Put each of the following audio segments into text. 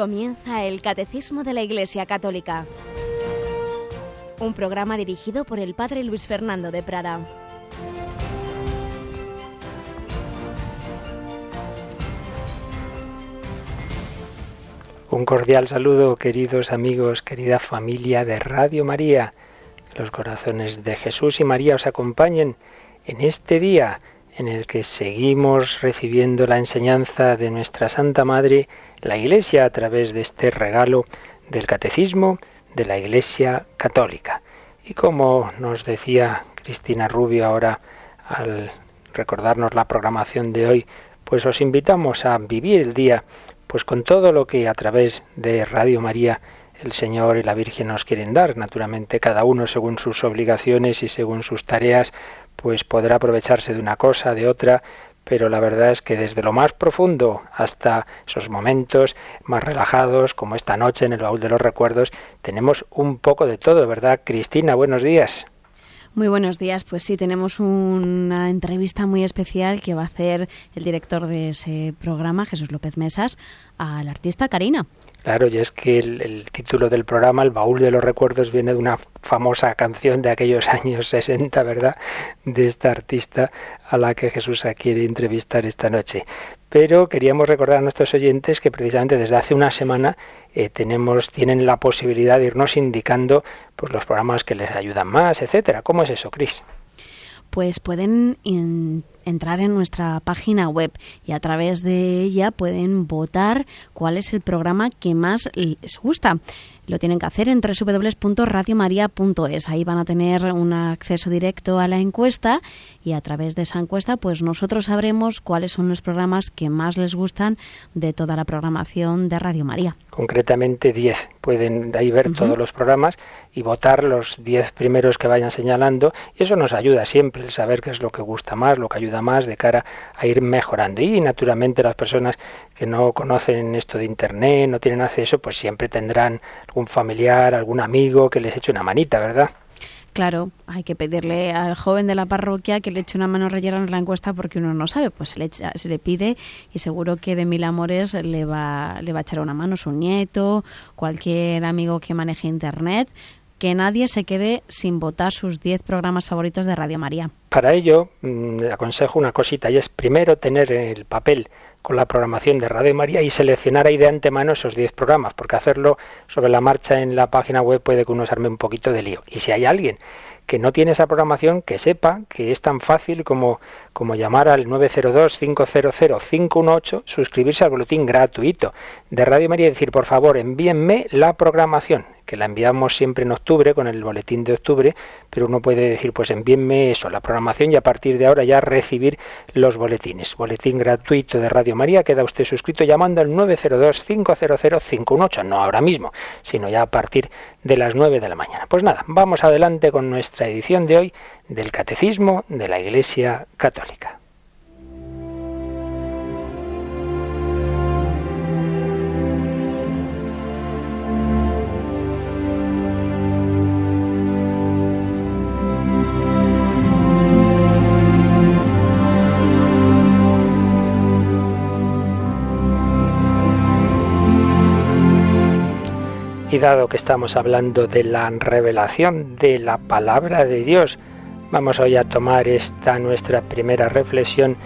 Comienza el Catecismo de la Iglesia Católica, un programa dirigido por el Padre Luis Fernando de Prada. Un cordial saludo, queridos amigos, querida familia de Radio María. Los corazones de Jesús y María os acompañen en este día en el que seguimos recibiendo la enseñanza de nuestra Santa Madre, la Iglesia, a través de este regalo del Catecismo de la Iglesia Católica. Y como nos decía Cristina Rubio ahora al recordarnos la programación de hoy, pues os invitamos a vivir el día pues con todo lo que a través de Radio María el Señor y la Virgen nos quieren dar. Naturalmente, cada uno según sus obligaciones y según sus tareas, pues podrá aprovecharse de una cosa, de otra, pero la verdad es que desde lo más profundo hasta esos momentos más relajados, como esta noche en el baúl de los recuerdos, tenemos un poco de todo, ¿verdad? Cristina, buenos días. Muy buenos días. Pues sí, tenemos una entrevista muy especial que va a hacer el director de ese programa, Jesús López Mesas, al artista Karina. Claro, y es que el, título del programa, El baúl de los recuerdos, viene de una famosa canción de aquellos años 60, ¿verdad? De esta artista a la que Jesús quiere entrevistar esta noche. Pero queríamos recordar a nuestros oyentes que precisamente desde hace una semana eh, tenemos, tienen la posibilidad de irnos indicando pues, los programas que les ayudan más, etcétera. ¿Cómo es eso, Cris? Pues pueden entrar en nuestra página web y a través de ella pueden votar cuál es el programa que más les gusta. Lo tienen que hacer en www.radiomaria.es. Ahí van a tener un acceso directo a la encuesta y a través de esa encuesta pues nosotros sabremos cuáles son los programas que más les gustan de toda la programación de Radio María. Concretamente 10. Pueden ahí ver todos los programas y votar los 10 primeros que vayan señalando y eso nos ayuda siempre el saber qué es lo que gusta más, lo que ayuda más de cara a ir mejorando. Y naturalmente las personas que no conocen esto de internet, no tienen acceso, pues siempre tendrán un familiar, algún amigo que les eche una manita, ¿verdad? Claro, hay que pedirle al joven de la parroquia que le eche una mano a rellenar la encuesta porque uno no sabe, pues se le, se le pide y seguro que de mil amores le va, le va a echar una mano su nieto, cualquier amigo que maneje internet, que nadie se quede sin votar sus 10 programas favoritos de Radio María. Para ello, mm, aconsejo una cosita y es primero tener el papel con la programación de Radio María y seleccionar ahí de antemano esos 10 programas, porque hacerlo sobre la marcha en la página web puede que uno se arme un poquito de lío. Y si hay alguien que no tiene esa programación, que sepa que es tan fácil como, como llamar al 902-500-518, suscribirse al boletín gratuito de Radio María y decir, por favor, envíenme la programación que la enviamos siempre en octubre con el boletín de octubre, pero uno puede decir, pues envíenme eso, la programación y a partir de ahora ya recibir los boletines. Boletín gratuito de Radio María, queda usted suscrito llamando al 902-500-518, no ahora mismo, sino ya a partir de las 9 de la mañana. Pues nada, vamos adelante con nuestra edición de hoy del Catecismo de la Iglesia Católica. Y dado que estamos hablando de la revelación de la palabra de Dios, vamos hoy a tomar esta nuestra primera reflexión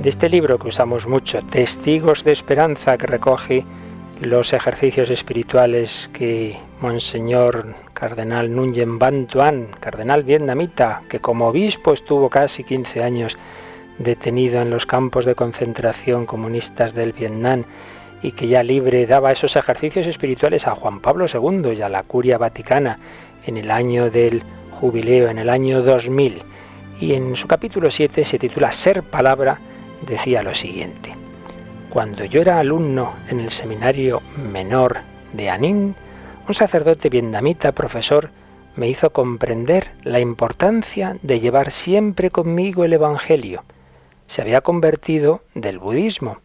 de este libro que usamos mucho, Testigos de Esperanza, que recoge los ejercicios espirituales que Monseñor Cardenal Nguyen Van Tuan, cardenal vietnamita, que como obispo estuvo casi 15 años detenido en los campos de concentración comunistas del Vietnam, y que ya libre daba esos ejercicios espirituales a Juan Pablo II y a la curia vaticana en el año del jubileo, en el año 2000. Y en su capítulo 7 se titula Ser Palabra, decía lo siguiente. Cuando yo era alumno en el seminario menor de Anin, un sacerdote vietnamita, profesor, me hizo comprender la importancia de llevar siempre conmigo el Evangelio. Se había convertido del budismo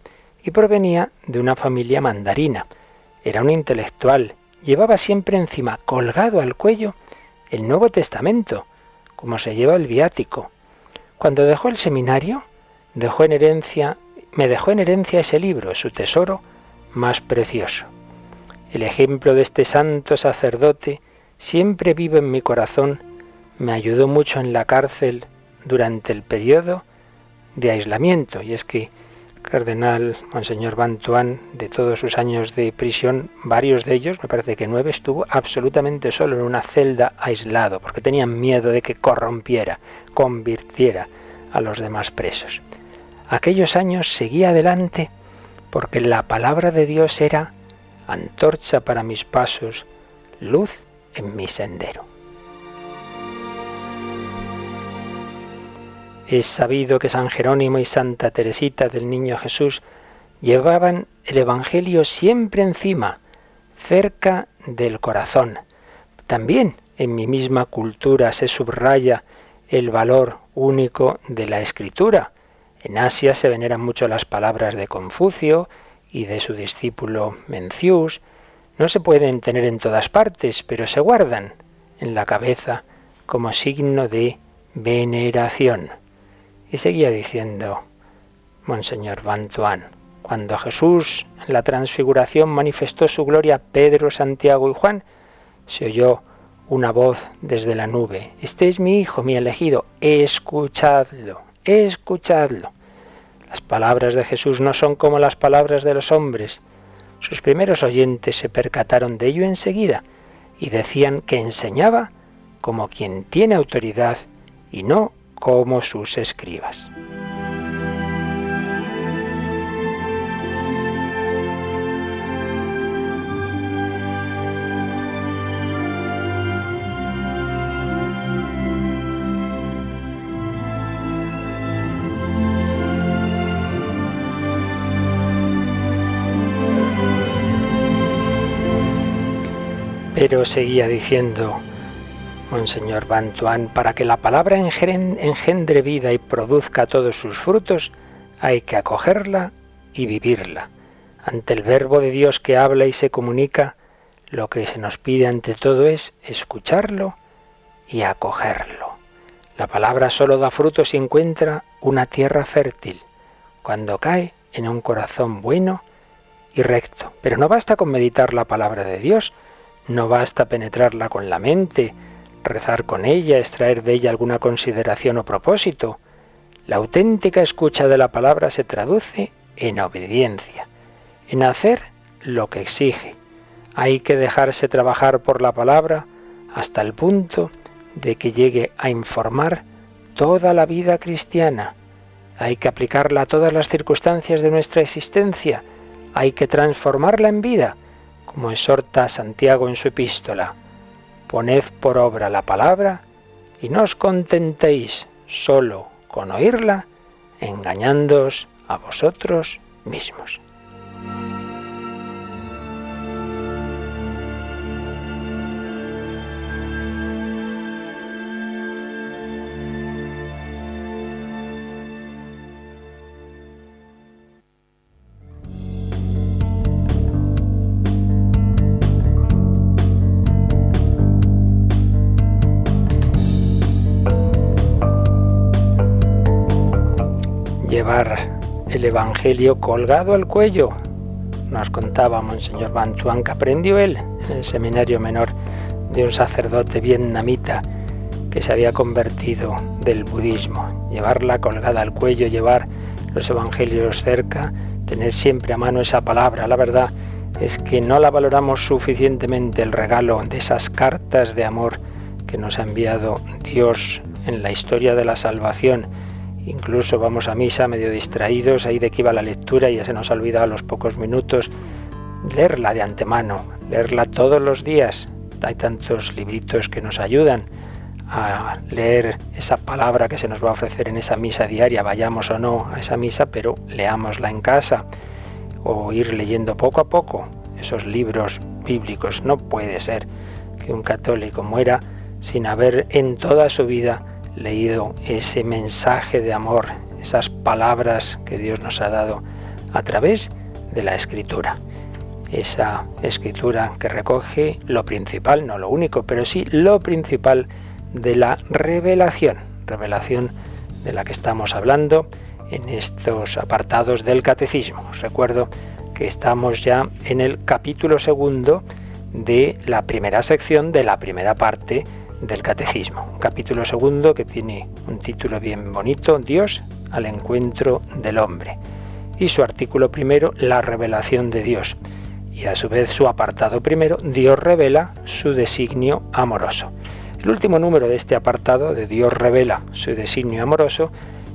y provenía de una familia mandarina. Era un intelectual, llevaba siempre encima, colgado al cuello, el Nuevo Testamento, como se lleva el viático. Cuando dejó el seminario, dejó en herencia, me dejó en herencia ese libro, su tesoro más precioso. El ejemplo de este santo sacerdote siempre vivo en mi corazón, me ayudó mucho en la cárcel durante el periodo de aislamiento. Y es que cardenal Monseñor Bantuán, de todos sus años de prisión, varios de ellos, me parece que nueve, estuvo absolutamente solo en una celda aislado, porque tenían miedo de que corrompiera, convirtiera a los demás presos. Aquellos años seguía adelante porque la palabra de Dios era antorcha para mis pasos, luz en mi sendero. Es sabido que San Jerónimo y Santa Teresita del Niño Jesús llevaban el Evangelio siempre encima, cerca del corazón. También en mi misma cultura se subraya el valor único de la escritura. En Asia se veneran mucho las palabras de Confucio y de su discípulo Mencius. No se pueden tener en todas partes, pero se guardan en la cabeza como signo de veneración. Y seguía diciendo Monseñor Bantuán, cuando Jesús en la transfiguración manifestó su gloria a Pedro, Santiago y Juan, se oyó una voz desde la nube. Este es mi Hijo, mi elegido, escuchadlo, escuchadlo. Las palabras de Jesús no son como las palabras de los hombres. Sus primeros oyentes se percataron de ello enseguida y decían que enseñaba como quien tiene autoridad y no como sus escribas. Pero seguía diciendo, Monseñor Bantuán, para que la palabra engendre vida y produzca todos sus frutos, hay que acogerla y vivirla. Ante el verbo de Dios que habla y se comunica, lo que se nos pide ante todo es escucharlo y acogerlo. La palabra solo da fruto si encuentra una tierra fértil, cuando cae en un corazón bueno y recto. Pero no basta con meditar la palabra de Dios, no basta penetrarla con la mente, rezar con ella, extraer de ella alguna consideración o propósito. La auténtica escucha de la palabra se traduce en obediencia, en hacer lo que exige. Hay que dejarse trabajar por la palabra hasta el punto de que llegue a informar toda la vida cristiana. Hay que aplicarla a todas las circunstancias de nuestra existencia. Hay que transformarla en vida, como exhorta Santiago en su epístola poned por obra la palabra y no os contentéis solo con oírla, engañándoos a vosotros mismos. El Evangelio colgado al cuello. Nos contaba Monseñor Bantuan que aprendió él en el seminario menor de un sacerdote vietnamita que se había convertido del budismo. Llevarla colgada al cuello, llevar los evangelios cerca, tener siempre a mano esa palabra. La verdad es que no la valoramos suficientemente el regalo de esas cartas de amor que nos ha enviado Dios en la historia de la salvación Incluso vamos a misa medio distraídos, ahí de que iba la lectura y ya se nos ha olvidado a los pocos minutos leerla de antemano, leerla todos los días. Hay tantos libritos que nos ayudan a leer esa palabra que se nos va a ofrecer en esa misa diaria, vayamos o no a esa misa, pero leámosla en casa o ir leyendo poco a poco esos libros bíblicos. No puede ser que un católico muera sin haber en toda su vida leído ese mensaje de amor, esas palabras que Dios nos ha dado a través de la escritura. Esa escritura que recoge lo principal, no lo único, pero sí lo principal de la revelación, revelación de la que estamos hablando en estos apartados del catecismo. Os recuerdo que estamos ya en el capítulo segundo de la primera sección de la primera parte del catecismo. Un capítulo segundo que tiene un título bien bonito, Dios al encuentro del hombre. Y su artículo primero, la revelación de Dios. Y a su vez su apartado primero, Dios revela su designio amoroso. El último número de este apartado, de Dios revela su designio amoroso,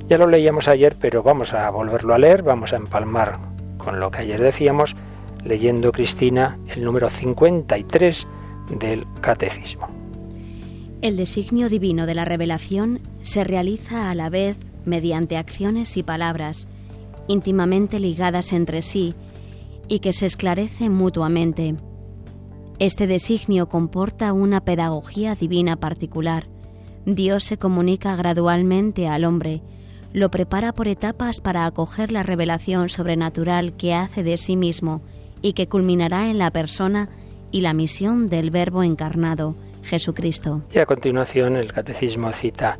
ya lo leíamos ayer, pero vamos a volverlo a leer, vamos a empalmar con lo que ayer decíamos, leyendo Cristina el número 53 del Catecismo. El designio divino de la revelación se realiza a la vez mediante acciones y palabras íntimamente ligadas entre sí y que se esclarecen mutuamente. Este designio comporta una pedagogía divina particular. Dios se comunica gradualmente al hombre, lo prepara por etapas para acoger la revelación sobrenatural que hace de sí mismo y que culminará en la persona y la misión del Verbo encarnado, Jesucristo. Y a continuación el catecismo cita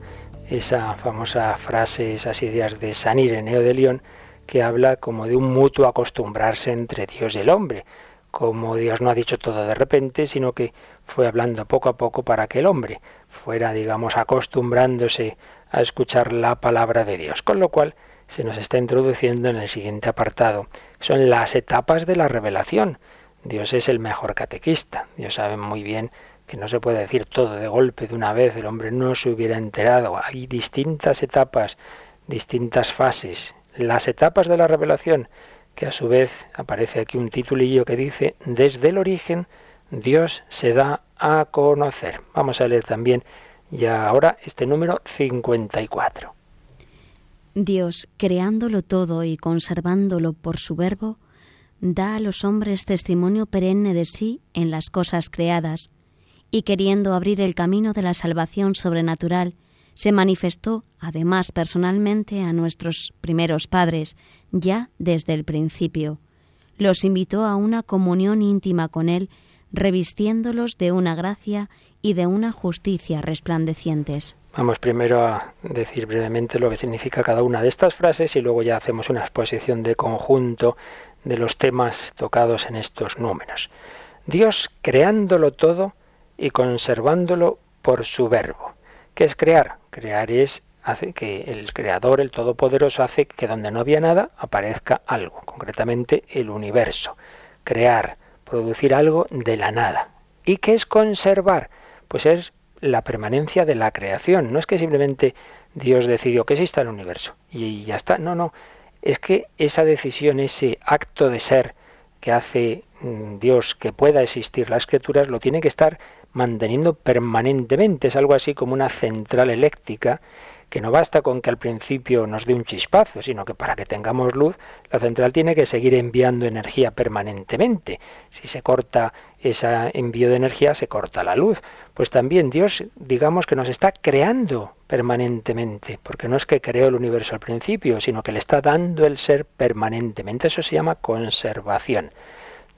esa famosa frase, esas ideas de San Ireneo de León, que habla como de un mutuo acostumbrarse entre Dios y el hombre, como Dios no ha dicho todo de repente, sino que fue hablando poco a poco para que el hombre fuera, digamos, acostumbrándose a escuchar la palabra de Dios. Con lo cual se nos está introduciendo en el siguiente apartado. Son las etapas de la revelación. Dios es el mejor catequista. Dios sabe muy bien que no se puede decir todo de golpe de una vez. El hombre no se hubiera enterado. Hay distintas etapas, distintas fases. Las etapas de la revelación, que a su vez aparece aquí un titulillo que dice, desde el origen Dios se da a conocer. Vamos a leer también y ahora este número 54. Dios, creándolo todo y conservándolo por su verbo, da a los hombres testimonio perenne de sí en las cosas creadas, y queriendo abrir el camino de la salvación sobrenatural, se manifestó además personalmente a nuestros primeros padres, ya desde el principio. Los invitó a una comunión íntima con Él, revistiéndolos de una gracia y de una justicia resplandecientes. Vamos primero a decir brevemente lo que significa cada una de estas frases y luego ya hacemos una exposición de conjunto de los temas tocados en estos números. Dios creándolo todo y conservándolo por su verbo. ¿Qué es crear? Crear es hace que el creador, el todopoderoso, hace que donde no había nada aparezca algo, concretamente el universo. Crear, producir algo de la nada. ¿Y qué es conservar? Pues es la permanencia de la creación. No es que simplemente Dios decidió que exista el universo y ya está. No, no. Es que esa decisión, ese acto de ser que hace mm, Dios que pueda existir la escritura, lo tiene que estar manteniendo permanentemente. Es algo así como una central eléctrica que no basta con que al principio nos dé un chispazo, sino que para que tengamos luz, la central tiene que seguir enviando energía permanentemente. Si se corta ese envío de energía, se corta la luz. Pues también Dios, digamos que nos está creando permanentemente, porque no es que creó el universo al principio, sino que le está dando el ser permanentemente. Eso se llama conservación.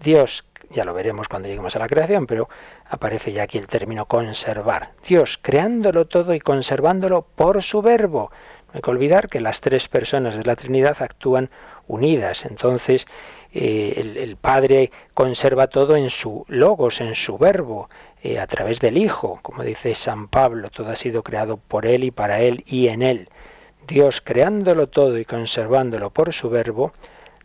Dios ya lo veremos cuando lleguemos a la creación, pero aparece ya aquí el término conservar. Dios creándolo todo y conservándolo por su verbo. No hay que olvidar que las tres personas de la Trinidad actúan unidas. Entonces, eh, el, Padre conserva todo en su logos, en su verbo, eh, a través del Hijo. Como dice San Pablo, todo ha sido creado por Él y para Él y en Él. Dios creándolo todo y conservándolo por su verbo,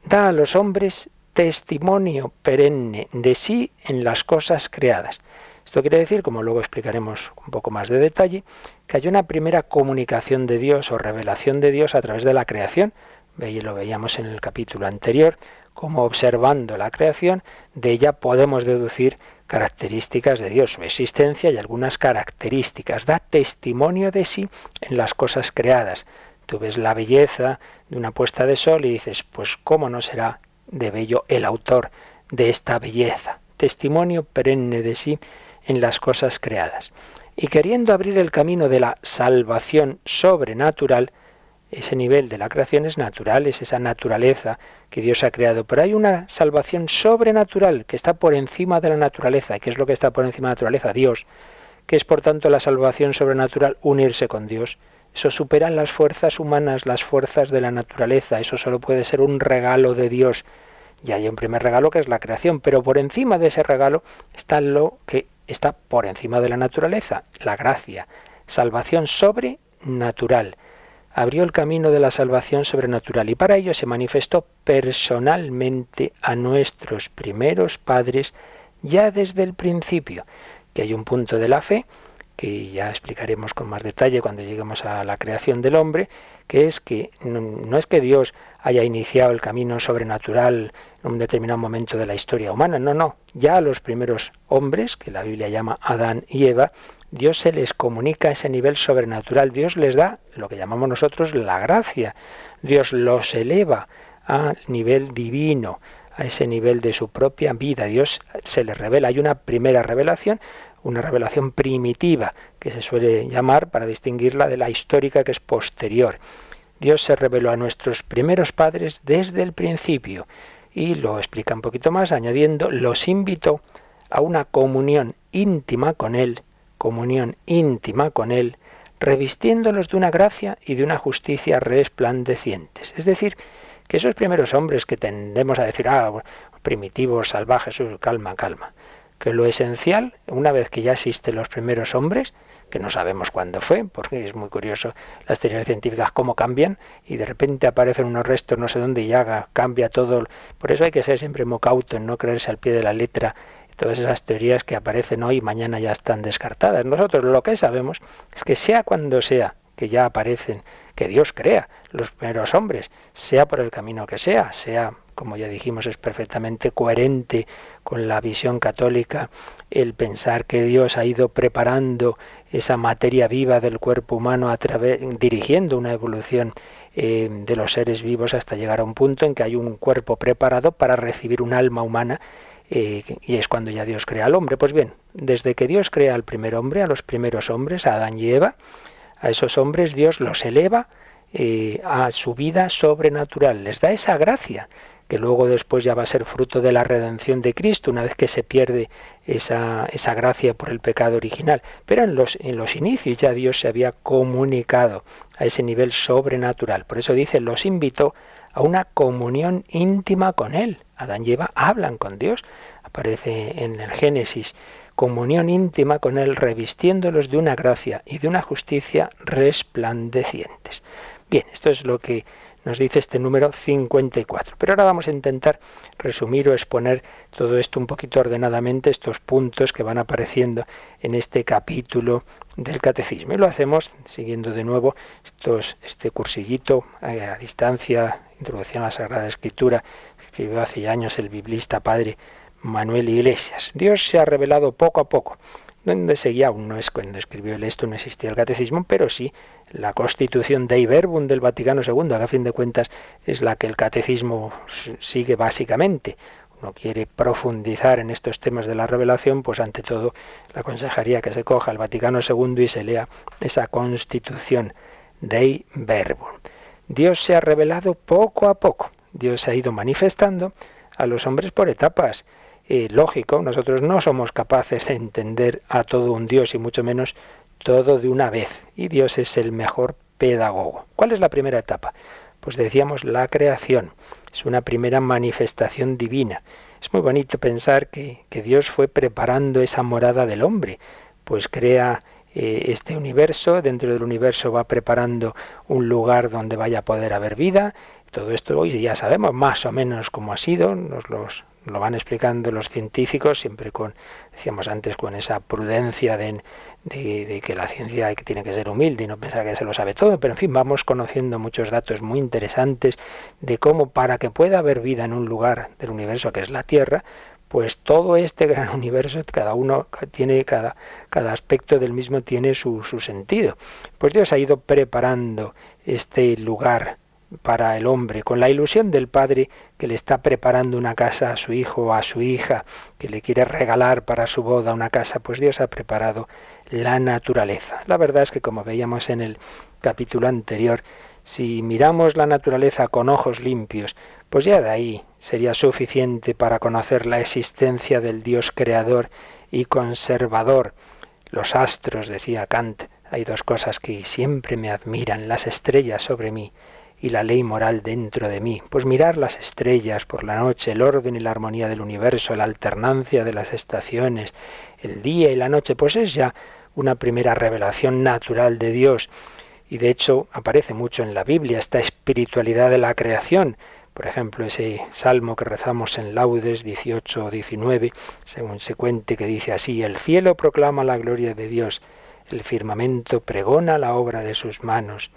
da a los hombres testimonio perenne de sí en las cosas creadas. Esto quiere decir, como luego explicaremos un poco más de detalle, que hay una primera comunicación de Dios o revelación de Dios a través de la creación. Lo veíamos en el capítulo anterior, como observando la creación, de ella podemos deducir características de Dios, su existencia y algunas características. Da testimonio de sí en las cosas creadas. Tú ves la belleza de una puesta de sol y dices, pues cómo no será de bello el autor de esta belleza, testimonio perenne de sí en las cosas creadas. Y queriendo abrir el camino de la salvación sobrenatural, ese nivel de la creación es natural, es esa naturaleza que Dios ha creado, pero hay una salvación sobrenatural que está por encima de la naturaleza. ¿Qué es lo que está por encima de la naturaleza? Dios. que es por tanto la salvación sobrenatural? Unirse con Dios. Eso supera las fuerzas humanas, las fuerzas de la naturaleza. Eso solo puede ser un regalo de Dios Y hay un primer regalo que es la creación, pero por encima de ese regalo está lo que está por encima de la naturaleza, la gracia, salvación sobrenatural. Abrió el camino de la salvación sobrenatural y para ello se manifestó personalmente a nuestros primeros padres ya desde el principio, que hay un punto de la fe que ya explicaremos con más detalle cuando lleguemos a la creación del hombre, que es que no, es que Dios haya iniciado el camino sobrenatural en un determinado momento de la historia humana, no, no, ya a los primeros hombres, que la Biblia llama Adán y Eva, Dios se les comunica ese nivel sobrenatural, Dios les da lo que llamamos nosotros la gracia, Dios los eleva al nivel divino, a ese nivel de su propia vida. Dios se les revela. Hay una primera revelación, una revelación primitiva, que se suele llamar para distinguirla de la histórica que es posterior. Dios se reveló a nuestros primeros padres desde el principio y lo explica un poquito más añadiendo, los invitó a una comunión íntima con Él, comunión íntima con Él, revistiéndolos de una gracia y de una justicia resplandecientes. Es decir, que esos primeros hombres que tendemos a decir, ah, primitivos, salvajes, calma, calma, que lo esencial, una vez que ya existen los primeros hombres, que no sabemos cuándo fue, porque es muy curioso las teorías científicas cómo cambian y de repente aparecen unos restos no sé dónde y ya cambia todo. Por eso hay que ser siempre muy cauto en no creerse al pie de la letra todas esas teorías que aparecen hoy y mañana ya están descartadas. Nosotros lo que sabemos es que sea cuando sea que ya aparecen, que Dios crea los primeros hombres, sea por el camino que sea, sea como ya dijimos, es perfectamente coherente con la visión católica el pensar que Dios ha ido preparando esa materia viva del cuerpo humano dirigiendo una evolución eh, de los seres vivos hasta llegar a un punto en que hay un cuerpo preparado para recibir un alma humana eh, y es cuando ya Dios crea al hombre. Pues bien, desde que Dios crea al primer hombre, a los primeros hombres, a Adán y Eva, a esos hombres Dios los eleva eh, a su vida sobrenatural, les da esa gracia que luego después ya va a ser fruto de la redención de Cristo, una vez que se pierde esa, esa gracia por el pecado original. Pero en los, en los inicios ya Dios se había comunicado a ese nivel sobrenatural. Por eso dice, los invitó a una comunión íntima con Él. Adán y Eva hablan con Dios. Aparece en el Génesis comunión íntima con Él, revistiéndolos de una gracia y de una justicia resplandecientes. Bien, esto es lo que nos dice este número 54. Pero ahora vamos a intentar resumir o exponer todo esto un poquito ordenadamente, estos puntos que van apareciendo en este capítulo del catecismo. Y lo hacemos siguiendo de nuevo este cursillito eh, a distancia, Introducción a la Sagrada Escritura, que escribió hace años el biblista padre Manuel Iglesias. Dios se ha revelado poco a poco donde seguía, aún no es cuando escribió el esto, no existía el catecismo, pero sí la constitución Dei Verbum del Vaticano II, que a fin de cuentas es la que el catecismo sigue básicamente. Uno quiere profundizar en estos temas de la revelación, pues ante todo la consejería que se coja el Vaticano II y se lea esa constitución Dei Verbum. Dios se ha revelado poco a poco, Dios se ha ido manifestando a los hombres por etapas lógico, nosotros no somos capaces de entender a todo un Dios y mucho menos todo de una vez. Y Dios es el mejor pedagogo. ¿Cuál es la primera etapa? Pues decíamos la creación. Es una primera manifestación divina. Es muy bonito pensar que, Dios fue preparando esa morada del hombre. Pues crea eh, este universo, dentro del universo va preparando un lugar donde vaya a poder haber vida. Todo esto hoy ya sabemos más o menos cómo ha sido, nos los lo van explicando los científicos, siempre con, decíamos antes, con esa prudencia de, de, que la ciencia tiene que ser humilde y no pensar que se lo sabe todo, pero en fin, vamos conociendo muchos datos muy interesantes de cómo para que pueda haber vida en un lugar del universo que es la Tierra, pues todo este gran universo, cada uno tiene, cada, cada aspecto del mismo tiene su, su sentido. Pues Dios ha ido preparando este lugar para el hombre, con la ilusión del padre que le está preparando una casa a su hijo o a su hija, que le quiere regalar para su boda una casa, pues Dios ha preparado la naturaleza. La verdad es que como veíamos en el capítulo anterior, si miramos la naturaleza con ojos limpios, pues ya de ahí sería suficiente para conocer la existencia del Dios creador y conservador. Los astros, decía Kant, hay dos cosas que siempre me admiran, las estrellas sobre mí y la ley moral dentro de mí. Pues mirar las estrellas por la noche, el orden y la armonía del universo, la alternancia de las estaciones, el día y la noche, pues es ya una primera revelación natural de Dios. Y de hecho aparece mucho en la Biblia esta espiritualidad de la creación. Por ejemplo, ese salmo que rezamos en Laudes 18 o 19, según se cuente, que dice así, el cielo proclama la gloria de Dios, el firmamento pregona la obra de sus manos,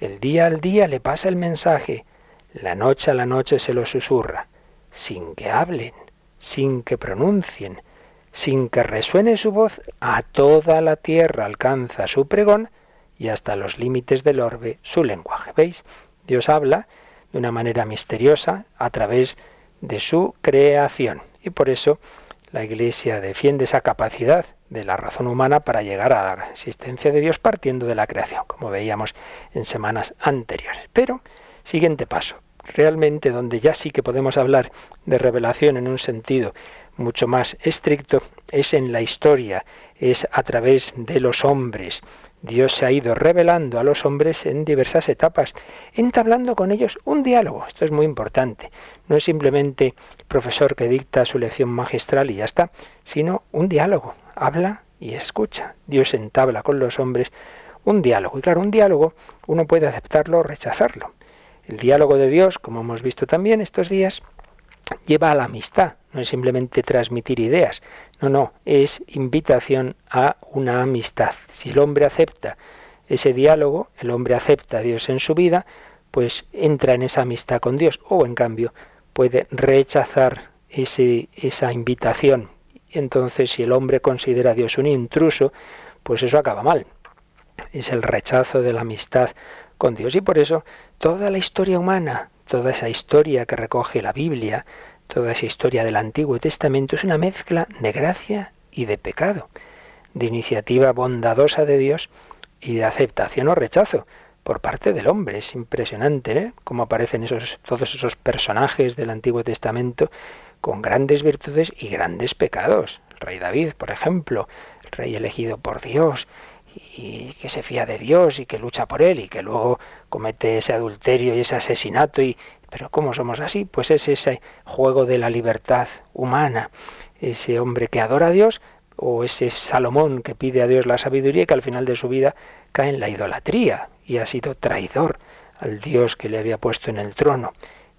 el día al día le pasa el mensaje, la noche a la noche se lo susurra, sin que hablen, sin que pronuncien, sin que resuene su voz, a toda la tierra alcanza su pregón y hasta los límites del orbe su lenguaje. ¿Veis? Dios habla de una manera misteriosa a través de su creación. Y por eso la Iglesia defiende esa capacidad de la razón humana para llegar a la existencia de Dios partiendo de la creación, como veíamos en semanas anteriores. Pero, siguiente paso, realmente donde ya sí que podemos hablar de revelación en un sentido mucho más estricto es en la historia, es a través de los hombres. Dios se ha ido revelando a los hombres en diversas etapas, entablando con ellos un diálogo. Esto es muy importante. No es simplemente el profesor que dicta su lección magistral y ya está, sino un diálogo. Habla y escucha. Dios entabla con los hombres un diálogo. Y claro, un diálogo uno puede aceptarlo o rechazarlo. El diálogo de Dios, como hemos visto también estos días, lleva a la amistad, no es simplemente transmitir ideas, no, no, es invitación a una amistad. Si el hombre acepta ese diálogo, el hombre acepta a Dios en su vida, pues entra en esa amistad con Dios, o en cambio puede rechazar ese, esa invitación. Entonces, si el hombre considera a Dios un intruso, pues eso acaba mal. Es el rechazo de la amistad con Dios. Y por eso toda la historia humana, toda esa historia que recoge la Biblia, toda esa historia del Antiguo Testamento es una mezcla de gracia y de pecado, de iniciativa bondadosa de Dios y de aceptación o rechazo por parte del hombre. Es impresionante ¿eh? cómo aparecen todos esos personajes del Antiguo Testamento con grandes virtudes y grandes pecados. El rey David, por ejemplo, el rey elegido por Dios, y que se fía de Dios y que lucha por él y que luego comete ese adulterio y ese asesinato y pero cómo somos así pues es ese juego de la libertad humana. Ese hombre que adora a Dios o ese Salomón que pide a Dios la sabiduría y que al final de su vida cae en la idolatría y ha sido traidor al Dios que le había puesto en el trono.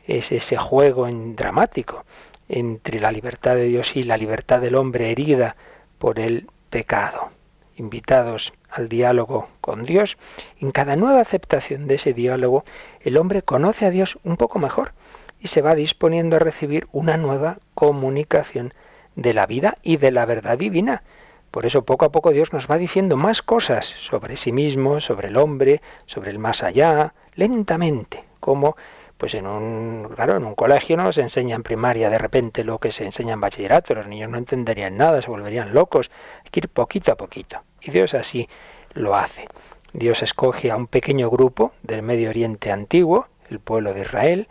Es ese juego en dramático entre la libertad de Dios y la libertad del hombre herida por el pecado invitados al diálogo con Dios, en cada nueva aceptación de ese diálogo, el hombre conoce a Dios un poco mejor y se va disponiendo a recibir una nueva comunicación de la vida y de la verdad divina. Por eso poco a poco Dios nos va diciendo más cosas sobre sí mismo, sobre el hombre, sobre el más allá, lentamente, como pues en un, claro, en un colegio no se enseña en primaria de repente lo que se enseña en bachillerato, los niños no entenderían nada, se volverían locos, hay que ir poquito a poquito. Y Dios así lo hace. Dios escoge a un pequeño grupo del Medio Oriente antiguo, el pueblo de Israel,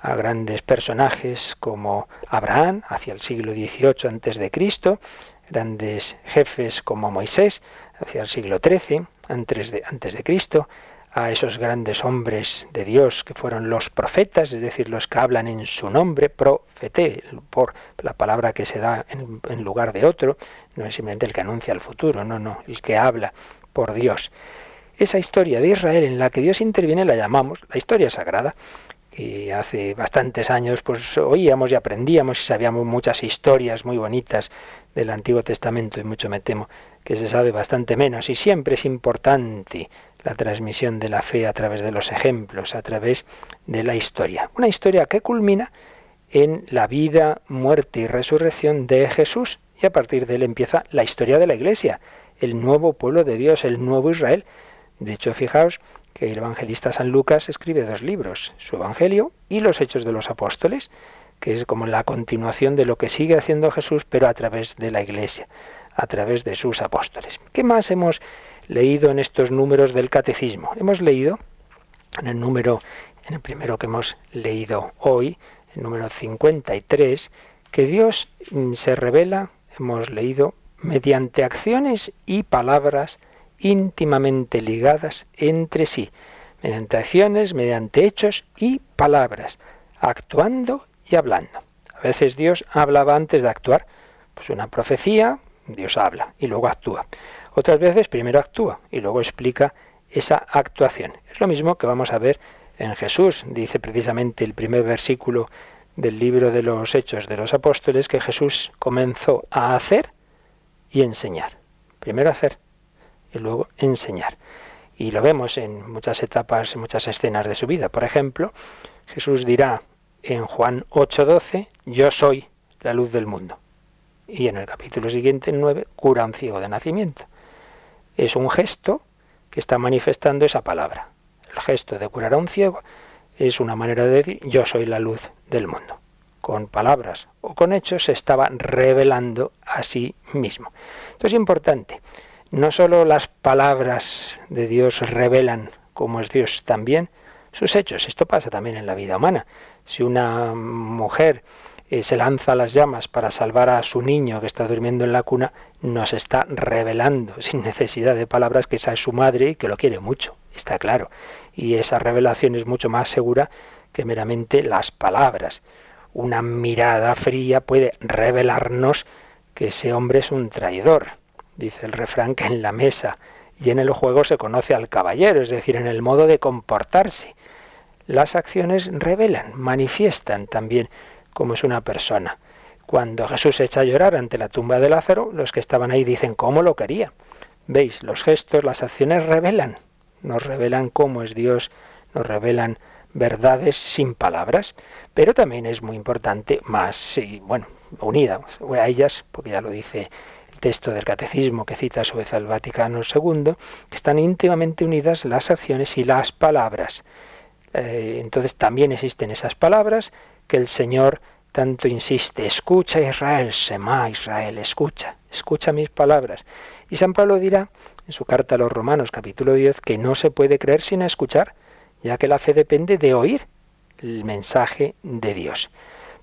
a grandes personajes como Abraham hacia el siglo XVIII antes de Cristo, grandes jefes como Moisés hacia el siglo XIII antes de, antes de Cristo, a esos grandes hombres de Dios que fueron los profetas, es decir, los que hablan en su nombre, profete, por la palabra que se da en, lugar de otro, no es simplemente el que anuncia el futuro, no, no, el que habla por Dios. Esa historia de Israel en la que Dios interviene la llamamos la historia sagrada. Y hace bastantes años pues oíamos y aprendíamos y sabíamos muchas historias muy bonitas del Antiguo Testamento y mucho me temo que se sabe bastante menos y siempre es importante la transmisión de la fe a través de los ejemplos, a través de la historia. Una historia que culmina en la vida, muerte y resurrección de Jesús y a partir de él empieza la historia de la Iglesia, el nuevo pueblo de Dios, el nuevo Israel. De hecho, fijaos que el evangelista San Lucas escribe dos libros, su Evangelio y los Hechos de los Apóstoles, que es como la continuación de lo que sigue haciendo Jesús, pero a través de la Iglesia, a través de sus apóstoles. ¿Qué más hemos leído en estos números del catecismo. Hemos leído en el número, en el primero que hemos leído hoy, el número 53, que Dios mm, se revela, hemos leído, mediante acciones y palabras íntimamente ligadas entre sí. mediante acciones, mediante hechos y palabras, actuando y hablando. A veces Dios hablaba antes de actuar. Pues una profecía, Dios habla y luego actúa. Otras veces primero actúa y luego explica esa actuación. Es lo mismo que vamos a ver en Jesús. Dice precisamente el primer versículo del libro de los Hechos de los Apóstoles que Jesús comenzó a hacer y enseñar. Primero hacer y luego enseñar. Y lo vemos en muchas etapas, en muchas escenas de su vida. Por ejemplo, Jesús dirá en Juan 8:12, yo soy la luz del mundo. Y en el capítulo siguiente, en 9, cura a un ciego de nacimiento. Es un gesto que está manifestando esa palabra. El gesto de curar a un ciego es una manera de decir yo soy la luz del mundo. Con palabras o con hechos se estaba revelando a sí mismo. Esto es importante. No solo las palabras de Dios revelan cómo es Dios, también sus hechos. Esto pasa también en la vida humana. Si una mujer eh, se lanza a las llamas para salvar a su niño que está durmiendo en la cuna, nos está revelando, sin necesidad de palabras, que esa es su madre y que lo quiere mucho, está claro. Y esa revelación es mucho más segura que meramente las palabras. Una mirada fría puede revelarnos que ese hombre es un traidor. Dice el refrán que en la mesa y en el juego se conoce al caballero, es decir, en el modo de comportarse. Las acciones revelan, manifiestan también cómo es una persona. Cuando Jesús se echa a llorar ante la tumba de Lázaro, los que estaban ahí dicen cómo lo quería. Veis, los gestos, las acciones revelan, nos revelan cómo es Dios, nos revelan verdades sin palabras, pero también es muy importante más, y bueno, unida a ellas, porque ya lo dice el texto del catecismo que cita a su vez al Vaticano II, que están íntimamente unidas las acciones y las palabras. Eh, entonces también existen esas palabras que el Señor tanto insiste, escucha Israel, Sema Israel, escucha, escucha mis palabras. Y San Pablo dirá en su carta a los Romanos capítulo 10 que no se puede creer sin escuchar, ya que la fe depende de oír el mensaje de Dios.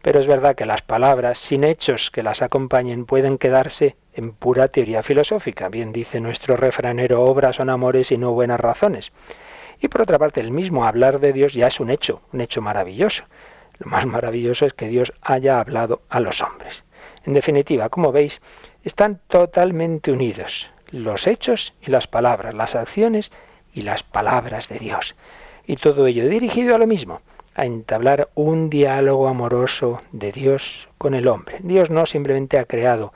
Pero es verdad que las palabras, sin hechos que las acompañen, pueden quedarse en pura teoría filosófica. Bien dice nuestro refranero, obras son amores y no buenas razones. Y por otra parte, el mismo hablar de Dios ya es un hecho, un hecho maravilloso. Lo más maravilloso es que Dios haya hablado a los hombres. En definitiva, como veis, están totalmente unidos los hechos y las palabras, las acciones y las palabras de Dios. Y todo ello dirigido a lo mismo, a entablar un diálogo amoroso de Dios con el hombre. Dios no simplemente ha creado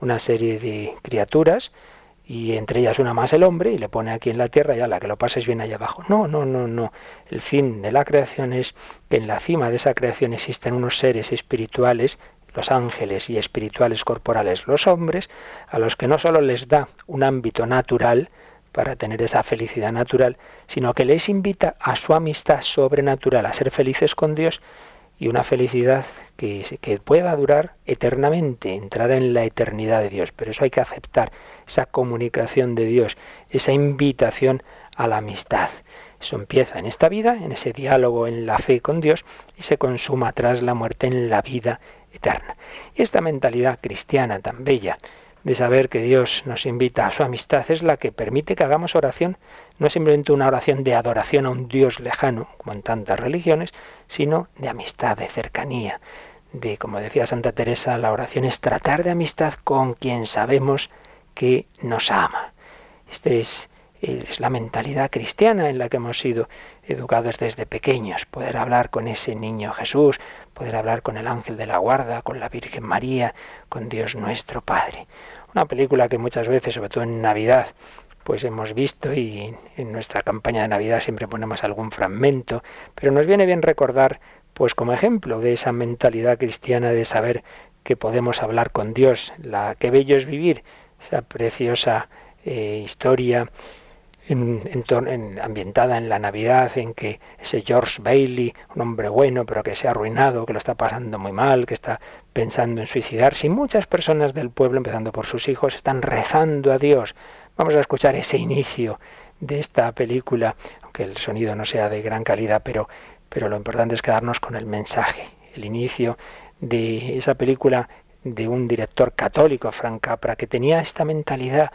una serie de criaturas, y entre ellas una más el hombre y le pone aquí en la tierra y a la que lo pases bien allá abajo. No, no, no, no. El fin de la creación es que en la cima de esa creación existen unos seres espirituales, los ángeles y espirituales corporales, los hombres, a los que no solo les da un ámbito natural para tener esa felicidad natural, sino que les invita a su amistad sobrenatural, a ser felices con Dios y una felicidad que, que, pueda durar eternamente, entrar en la eternidad de Dios. Pero eso hay que aceptar, esa comunicación de Dios, esa invitación a la amistad. Eso empieza en esta vida, en ese diálogo en la fe con Dios, y se consuma tras la muerte en la vida eterna. Y esta mentalidad cristiana tan bella, de saber que Dios nos invita a su amistad es la que permite que hagamos oración, no simplemente una oración de adoración a un Dios lejano, como en tantas religiones, sino de amistad, de cercanía, de, como decía Santa Teresa, la oración es tratar de amistad con quien sabemos que nos ama. Esta es, la mentalidad cristiana en la que hemos sido educados desde pequeños, poder hablar con ese niño Jesús, poder hablar con el ángel de la guarda, con la Virgen María, con Dios nuestro Padre. Una película que muchas veces, sobre todo en Navidad, pues hemos visto y en nuestra campaña de Navidad siempre ponemos algún fragmento, pero nos viene bien recordar, pues como ejemplo de esa mentalidad cristiana de saber que podemos hablar con Dios, la que bello es vivir, esa preciosa eh, historia en, ambientada en la Navidad, en que ese George Bailey, un hombre bueno, pero que se ha arruinado, que lo está pasando muy mal, que está pensando en suicidarse, y muchas personas del pueblo, empezando por sus hijos, están rezando a Dios. Vamos a escuchar ese inicio de esta película, aunque el sonido no sea de gran calidad, pero, pero lo importante es quedarnos con el mensaje, el inicio de esa película de un director católico, Frank Capra, que tenía esta mentalidad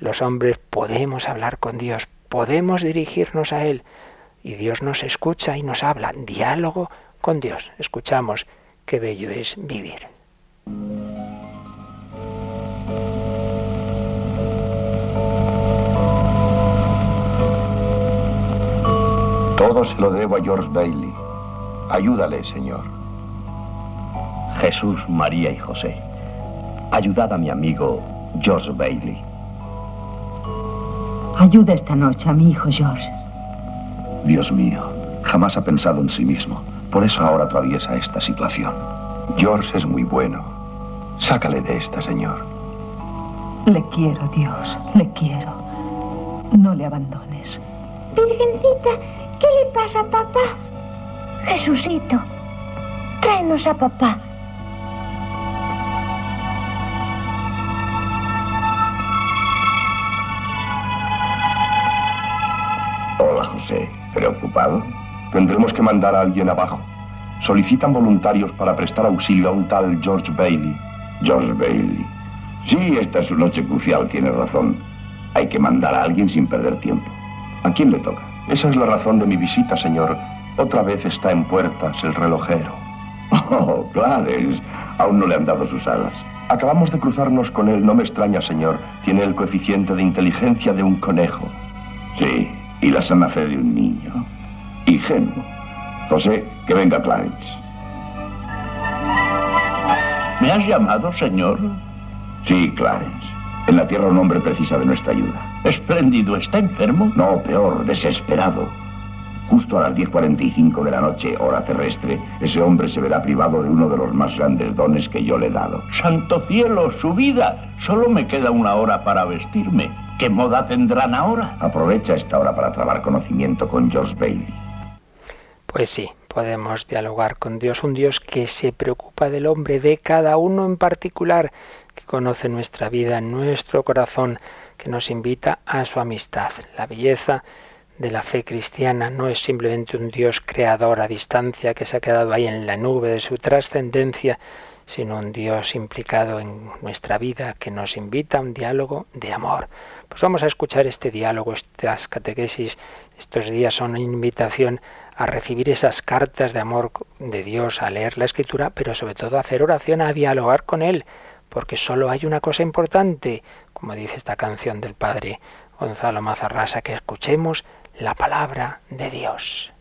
los hombres podemos hablar con Dios, podemos dirigirnos a Él. y Dios nos escucha y nos habla. Diálogo con Dios. Escuchamos qué bello es vivir. Todo se lo debo a George Bailey. Ayúdale, Señor. Jesús, María y José, ayudad a mi amigo George Bailey. Ayuda esta noche a mi hijo George. Dios mío, jamás ha pensado en sí mismo. Por eso ahora atraviesa esta situación. George es muy bueno. Sácale de esta, Señor. Le quiero, Dios, le quiero. No le abandones. Virgencita, ¿qué le pasa a papá? Jesucito, tráenos a papá. ¿Preocupado? Tendremos que mandar a alguien abajo. Solicitan voluntarios para prestar auxilio a un tal George Bailey. George Bailey. Sí, esta es su noche crucial, tiene razón. Hay que mandar a alguien sin perder tiempo. ¿A quién le toca? Esa es la razón de mi visita, señor. Otra vez está en puertas el relojero. Oh, Clarence. Aún no le han dado sus alas. Acabamos de cruzarnos con él. No me extraña, señor. Tiene el coeficiente de inteligencia de un conejo. Sí, y la sana fe de un niño. Ingenuo. José, que venga Clarence. ¿Me has llamado, señor? Sí, Clarence. En la Tierra un hombre precisa de nuestra ayuda. Espléndido. ¿Está enfermo? No, peor, desesperado. Justo a las 10.45 de la noche, hora terrestre, ese hombre se verá privado de uno de los más grandes dones que yo le he dado. Santo cielo, su vida. Solo me queda una hora para vestirme. ¿Qué moda tendrán ahora? Aprovecha esta hora para trabar conocimiento con George Bailey. Pues sí, podemos dialogar con Dios, un Dios que se preocupa del hombre, de cada uno en particular, que conoce nuestra vida, nuestro corazón, que nos invita a su amistad. La belleza de la fe cristiana no es simplemente un Dios creador a distancia que se ha quedado ahí en la nube de su trascendencia, sino un Dios implicado en nuestra vida que nos invita a un diálogo de amor. Pues vamos a escuchar este diálogo, estas catequesis, estos días son una invitación a recibir esas cartas de amor de Dios, a leer la escritura, pero sobre todo a hacer oración, a dialogar con Él, porque solo hay una cosa importante, como dice esta canción del Padre Gonzalo Mazarrasa, que escuchemos la palabra de Dios.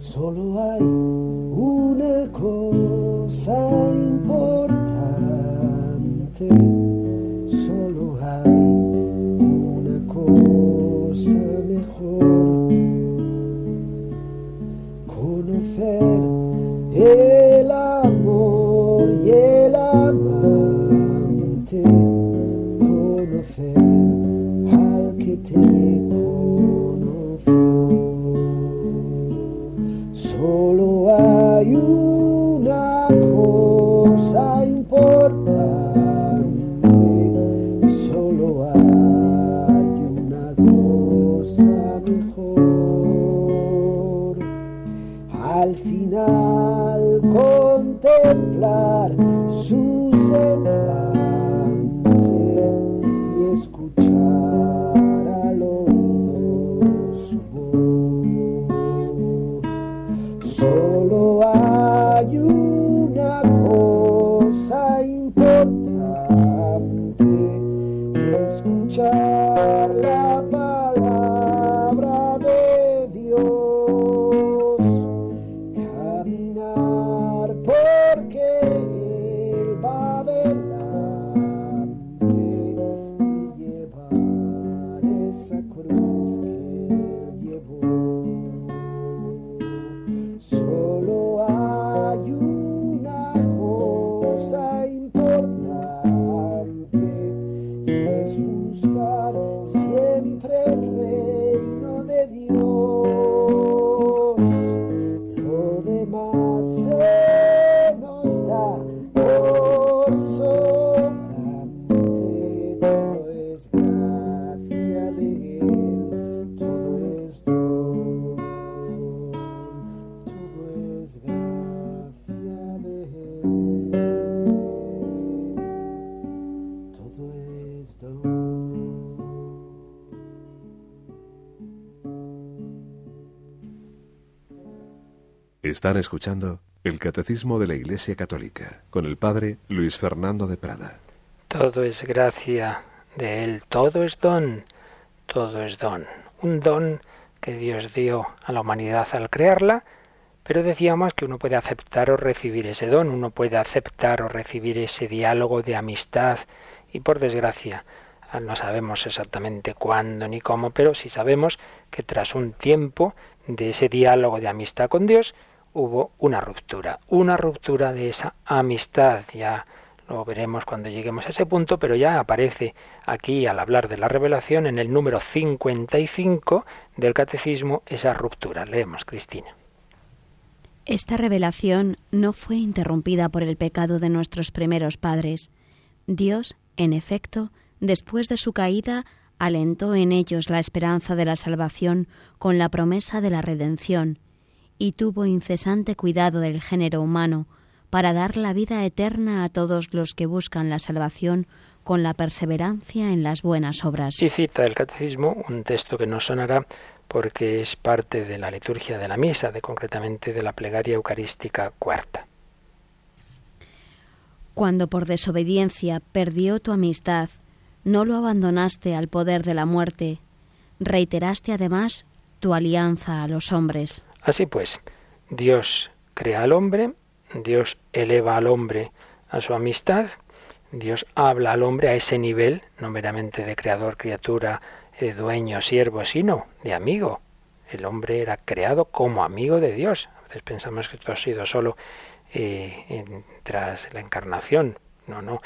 Solo hay una cosa importante, Están escuchando el Catecismo de la Iglesia Católica con el Padre Luis Fernando de Prada. Todo es gracia de Él, todo es don, todo es don. Un don que Dios dio a la humanidad al crearla, pero decíamos que uno puede aceptar o recibir ese don, uno puede aceptar o recibir ese diálogo de amistad y por desgracia no sabemos exactamente cuándo ni cómo, pero sí sabemos que tras un tiempo de ese diálogo de amistad con Dios, hubo una ruptura, una ruptura de esa amistad. Ya lo veremos cuando lleguemos a ese punto, pero ya aparece aquí al hablar de la revelación en el número 55 del catecismo esa ruptura. Leemos, Cristina. Esta revelación no fue interrumpida por el pecado de nuestros primeros padres. Dios, en efecto, después de su caída, alentó en ellos la esperanza de la salvación con la promesa de la redención, y tuvo incesante cuidado del género humano para dar la vida eterna a todos los que buscan la salvación con la perseverancia en las buenas obras. Sí cita el catecismo un texto que nos sonará porque es parte de la liturgia de la misa, de concretamente de la plegaria eucarística cuarta. Cuando por desobediencia perdió tu amistad, no lo abandonaste al poder de la muerte, reiteraste además tu alianza a los hombres. Así pues, Dios crea al hombre, Dios eleva al hombre a su amistad, Dios habla al hombre a ese nivel, no meramente de creador, criatura, eh, dueño, siervo, sino de amigo. El hombre era creado como amigo de Dios. A veces pensamos que esto ha sido solo eh, tras la encarnación. No, no.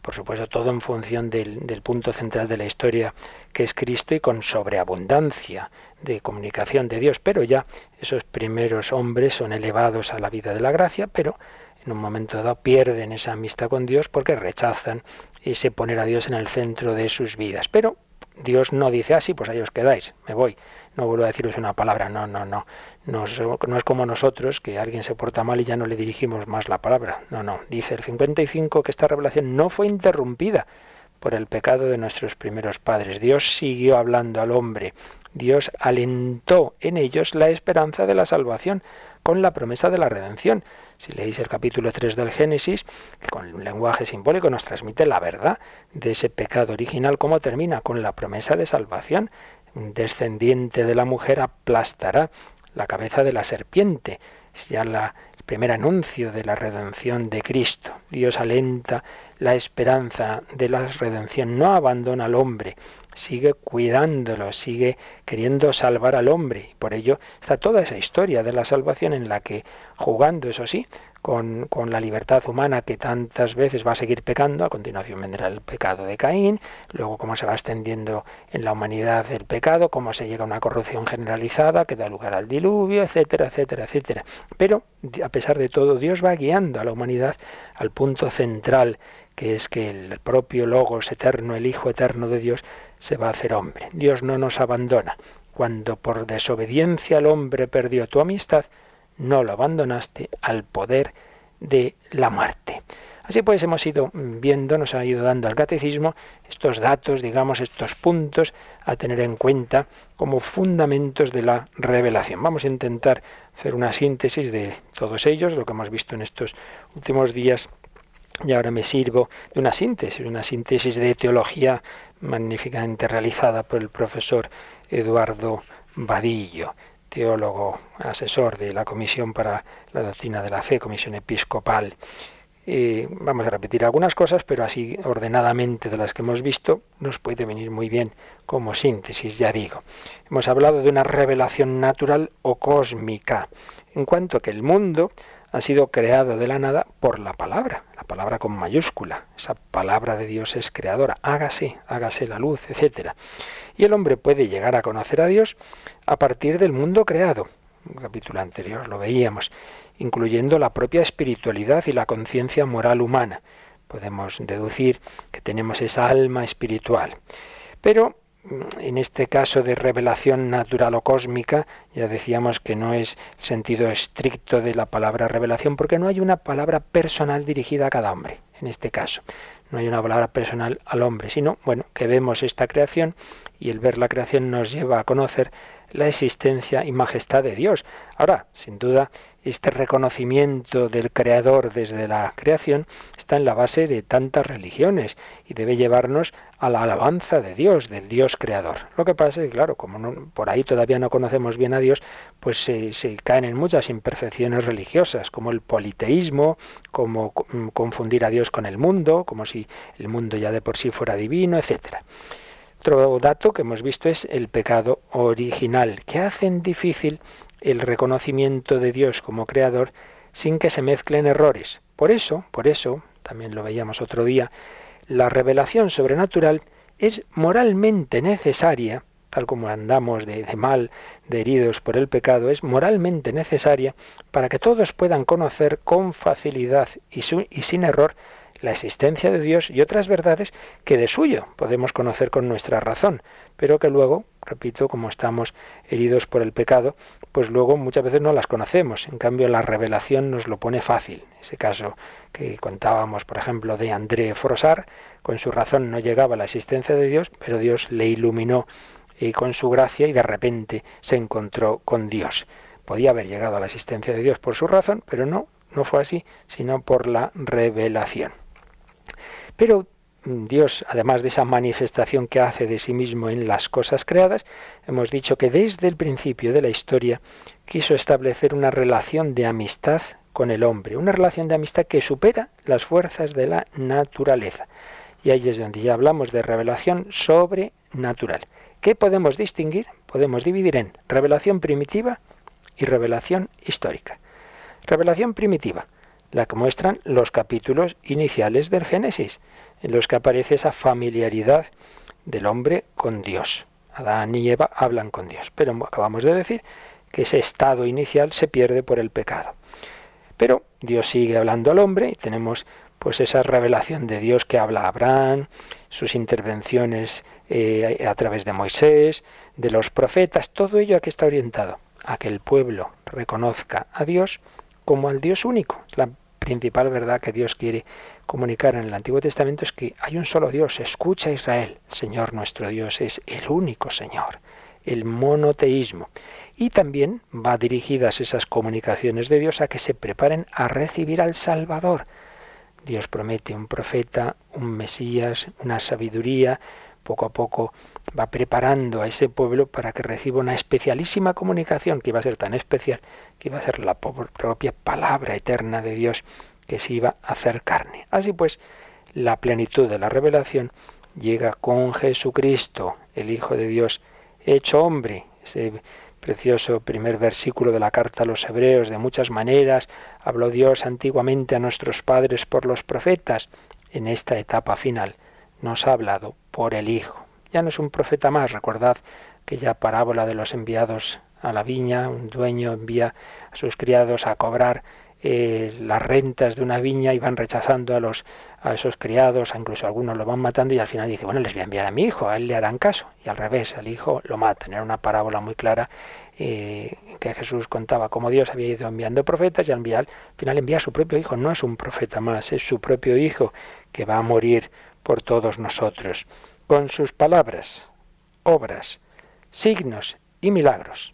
Por supuesto, todo en función del punto central de la historia, que es Cristo, y con sobreabundancia de comunicación de Dios, pero ya esos primeros hombres son elevados a la vida de la gracia, pero en un momento dado pierden esa amistad con Dios porque rechazan ese poner a Dios en el centro de sus vidas. Pero Dios no dice así, pues ahí os quedáis, me voy. No vuelvo a deciros una palabra, no, no, no. No, no es como nosotros, que alguien se porta mal y ya no le dirigimos más la palabra. No, no. Dice el 55 que esta revelación no fue interrumpida por el pecado de nuestros primeros padres. Dios siguió hablando al hombre. Dios alentó en ellos la esperanza de la salvación con la promesa de la redención. Si leéis el capítulo 3 del Génesis, que con un lenguaje simbólico nos transmite la verdad de ese pecado original, cómo termina con la promesa de salvación. Un descendiente de la mujer aplastará la cabeza de la serpiente. Es ya el primer anuncio de la redención de Cristo. Dios alenta la esperanza de la redención, no abandona al hombre, sigue cuidándolo, sigue queriendo salvar al hombre. Por ello está toda esa historia de la salvación en la que, jugando, eso sí, con, con, la libertad humana que tantas veces va a seguir pecando, a continuación vendrá el pecado de Caín, luego cómo se va extendiendo en la humanidad el pecado, cómo se llega a una corrupción generalizada que da lugar al diluvio, etcétera, etcétera, etcétera. Pero, a pesar de todo, Dios va guiando a la humanidad al punto central, que es que el propio Logos eterno, el Hijo eterno de Dios, se va a hacer hombre. Dios no nos abandona. Cuando por desobediencia el hombre perdió tu amistad, no lo abandonaste al poder de la muerte. Así pues hemos ido viendo, nos ha ido dando al catecismo estos datos, digamos, estos puntos a tener en cuenta como fundamentos de la revelación. Vamos a intentar hacer una síntesis de todos ellos, lo que hemos visto en estos últimos días y ahora me sirvo de una síntesis, una síntesis de teología magníficamente realizada por el profesor Eduardo Vadillo teólogo asesor de la Comisión para la Doctrina de la Fe, Comisión Episcopal. vamos a repetir algunas cosas, pero así ordenadamente de las que hemos visto nos puede venir muy bien como síntesis, ya digo. Hemos hablado de una revelación natural o cósmica, en cuanto que el mundo ha sido creado de la nada por la palabra, la palabra con mayúscula. Esa palabra de Dios es creadora. Hágase, hágase la luz, etcétera. Y el hombre puede llegar a conocer a Dios a partir del mundo creado. En capítulo anterior lo veíamos, incluyendo la propia espiritualidad y la conciencia moral humana. Podemos deducir que tenemos esa alma espiritual. Pero en este caso de revelación natural o cósmica, ya decíamos que no es el sentido estricto de la palabra revelación, porque no hay una palabra personal dirigida a cada hombre, en este caso. No hay una palabra personal al hombre, sino, bueno, que vemos esta creación y el ver la creación nos lleva a conocer la existencia y majestad de Dios. Ahora, sin duda, este reconocimiento del Creador desde la creación está en la base de tantas religiones y debe llevarnos a la alabanza de Dios, del Dios Creador. Lo que pasa es que, claro, como no- por ahí todavía no conocemos bien a Dios, pues se, se caen en muchas imperfecciones religiosas, como el politeísmo, como co- mm, confundir a Dios con el mundo, como si el mundo ya de por sí fuera divino, etcétera. Otro dato que hemos visto es el pecado original, que hacen difícil el reconocimiento de Dios como creador sin que se mezclen errores. Por eso, por eso, también lo veíamos otro día, la revelación sobrenatural es moralmente necesaria, tal como andamos de, de mal, de heridos por el pecado, es moralmente necesaria para que todos puedan conocer con facilidad y, y sin error la existencia de Dios y otras verdades que de suyo podemos conocer con nuestra razón, pero que luego, repito, como estamos heridos por el pecado, pues luego muchas veces no las conocemos. En cambio, la revelación nos lo pone fácil. Ese caso que contábamos, por ejemplo, de André Frosar, con su razón no llegaba a la existencia de Dios, pero Dios le iluminó eh, con su gracia y de repente se encontró con Dios. Podía haber llegado a la existencia de Dios por su razón, pero no, no fue así, sino por la revelación. Pero Dios, además de esa manifestación que hace de sí mismo en las cosas creadas, hemos dicho que desde el principio de la historia quiso establecer una relación de amistad con el hombre, una relación de amistad que supera las fuerzas de la naturaleza. Y ahí es donde ya hablamos de revelación sobrenatural. ¿Qué podemos distinguir? Podemos dividir en revelación primitiva y revelación histórica. Revelación primitiva, la que muestran los capítulos iniciales del Génesis, en los que aparece esa familiaridad del hombre con Dios. Adán y Eva hablan con Dios, pero acabamos de decir que ese estado inicial se pierde por el pecado. Pero Dios sigue hablando al hombre y tenemos pues esa revelación de Dios que habla a Abraham, sus intervenciones eh, a través de Moisés, de los profetas, todo ello a qué está orientado, a que el pueblo reconozca a Dios como al Dios único. Principal verdad que Dios quiere comunicar en el Antiguo Testamento es que hay un solo Dios, escucha Israel, el Señor nuestro Dios es el único Señor, el monoteísmo. Y también va dirigidas esas comunicaciones de Dios a que se preparen a recibir al Salvador. Dios promete un profeta, un Mesías, una sabiduría, poco a poco va preparando a ese pueblo para que reciba una especialísima comunicación que iba a ser tan especial que iba a ser la propia palabra eterna de Dios que se iba a hacer carne. Así pues, la plenitud de la revelación llega con Jesucristo, el Hijo de Dios, hecho hombre. Ese precioso primer versículo de la carta a los hebreos, de muchas maneras habló Dios antiguamente a nuestros padres por los profetas. En esta etapa final nos ha hablado por el Hijo. Ya no es un profeta más, recordad aquella parábola de los enviados a la viña, un dueño envía a sus criados a cobrar eh, las rentas de una viña y van rechazando a los a esos criados, incluso algunos lo van matando y al final dice, bueno, les voy a enviar a mi hijo, a él le harán caso. Y al revés, al hijo lo matan. Era una parábola muy clara eh, que Jesús contaba cómo Dios había ido enviando profetas y al, al final envía a su propio hijo. No es un profeta más, es su propio hijo que va a morir por todos nosotros. Con sus palabras, obras, signos y milagros.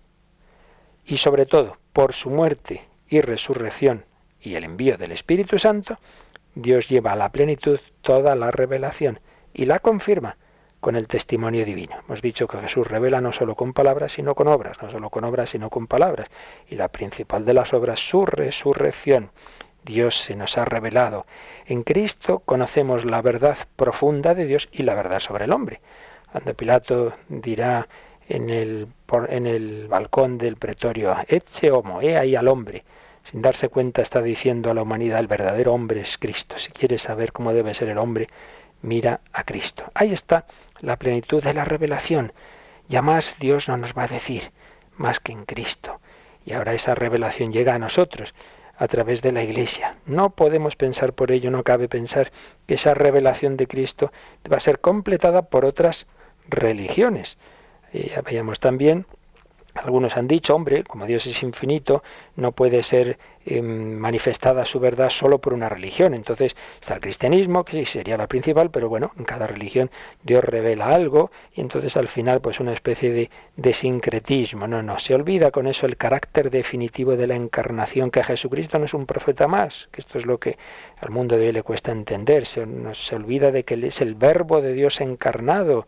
Y sobre todo, por su muerte y resurrección y el envío del Espíritu Santo, Dios lleva a la plenitud toda la revelación y la confirma con el testimonio divino. Hemos dicho que Jesús revela no solo con palabras, sino con obras, no solo con obras, sino con palabras. Y la principal de las obras, su resurrección. Dios se nos ha revelado. En Cristo conocemos la verdad profunda de Dios y la verdad sobre el hombre. Cuando Pilato dirá en el, por, en el balcón del pretorio, Etche homo, he ahí al hombre, sin darse cuenta está diciendo a la humanidad, el verdadero hombre es Cristo. Si quieres saber cómo debe ser el hombre, mira a Cristo. Ahí está la plenitud de la revelación. Ya más Dios no nos va a decir, más que en Cristo. Y ahora esa revelación llega a nosotros a través de la Iglesia. No podemos pensar por ello, no cabe pensar que esa revelación de Cristo va a ser completada por otras religiones. Eh, ya veíamos también Algunos han dicho, hombre, como Dios es infinito, no puede ser em, manifestada su verdad solo por una religión. Entonces está el cristianismo, que sí sería la principal, pero bueno, en cada religión Dios revela algo y entonces al final pues una especie de, de sincretismo. No, no, se olvida con eso el carácter definitivo de la encarnación, que Jesucristo no es un profeta más, que esto es lo que al mundo de hoy le cuesta entender. Se, se olvida de que Él es el verbo de Dios encarnado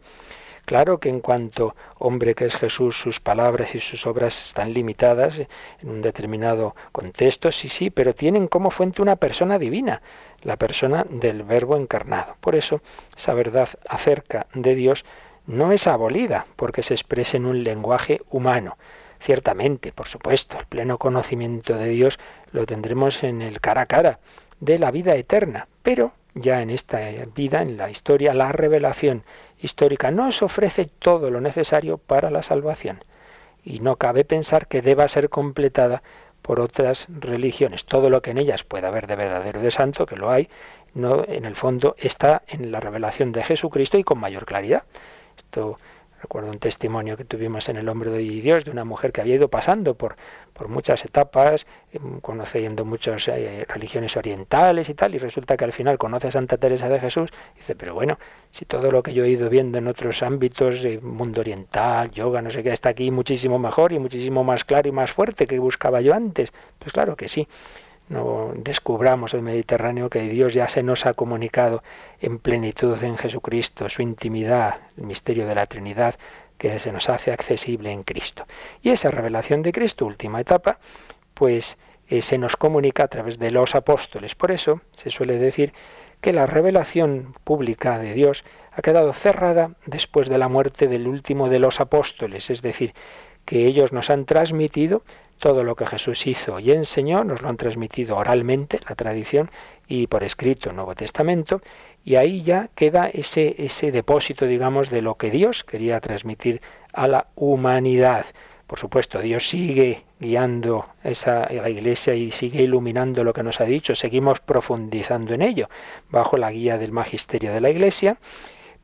Claro que en cuanto hombre que es Jesús, sus palabras y sus obras están limitadas en un determinado contexto, sí, sí, pero tienen como fuente una persona divina, la persona del Verbo encarnado. Por eso, esa verdad acerca de Dios no es abolida porque se exprese en un lenguaje humano. Ciertamente, por supuesto, el pleno conocimiento de Dios lo tendremos en el cara a cara de la vida eterna, pero ya en esta vida, en la historia, la revelación histórica nos ofrece todo lo necesario para la salvación. Y no cabe pensar que deba ser completada por otras religiones. Todo lo que en ellas pueda haber de verdadero y de santo, que lo hay, no, en el fondo está en la revelación de Jesucristo y con mayor claridad. Esto Recuerdo un testimonio que tuvimos en El Hombre de Dios de una mujer que había ido pasando por, por muchas etapas, em, conociendo muchas eh, religiones orientales y tal, y resulta que al final conoce a Santa Teresa de Jesús y dice, pero bueno, si todo lo que yo he ido viendo en otros ámbitos, de mundo oriental, yoga, no sé qué, está aquí muchísimo mejor y muchísimo más claro y más fuerte que buscaba yo antes, pues claro que sí no descubramos el Mediterráneo que Dios ya se nos ha comunicado en plenitud en Jesucristo, su intimidad, el misterio de la Trinidad que se nos hace accesible en Cristo. Y esa revelación de Cristo, última etapa, pues eh, se nos comunica a través de los apóstoles. Por eso se suele decir que la revelación pública de Dios ha quedado cerrada después de la muerte del último de los apóstoles, es decir, que ellos nos han transmitido todo lo que Jesús hizo y enseñó, nos lo han transmitido oralmente, la tradición, y por escrito Nuevo Testamento, y ahí ya queda ese, ese depósito, digamos, de lo que Dios quería transmitir a la humanidad. Por supuesto, Dios sigue guiando esa, a la Iglesia y sigue iluminando lo que nos ha dicho. Seguimos profundizando en ello, bajo la guía del magisterio de la Iglesia.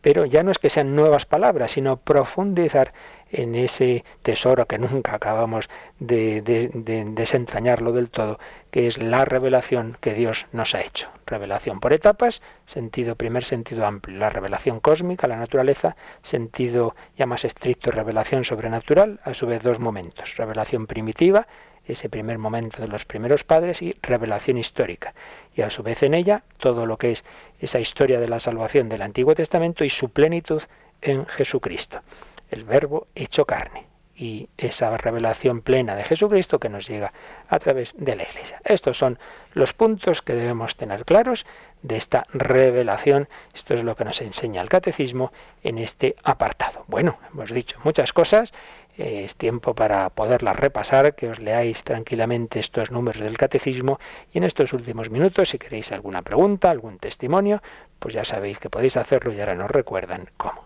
Pero ya no es que sean nuevas palabras, sino profundizar en ese tesoro que nunca acabamos de, desentrañarlo del todo, que es la revelación que Dios nos ha hecho. Revelación por etapas, sentido primer sentido amplio, la revelación cósmica, la naturaleza, sentido ya más estricto, revelación sobrenatural, a su vez dos momentos, revelación primitiva, ese primer momento de los primeros padres y revelación histórica. Y a su vez en ella todo lo que es esa historia de la salvación del Antiguo Testamento y su plenitud en Jesucristo el verbo hecho carne y esa revelación plena de Jesucristo que nos llega a través de la Iglesia. Estos son los puntos que debemos tener claros de esta revelación. Esto es lo que nos enseña el catecismo en este apartado. Bueno, hemos dicho muchas cosas. Es tiempo para poderlas repasar, que os leáis tranquilamente estos números del catecismo y en estos últimos minutos, si queréis alguna pregunta, algún testimonio, pues ya sabéis que podéis hacerlo y ahora nos recuerdan cómo.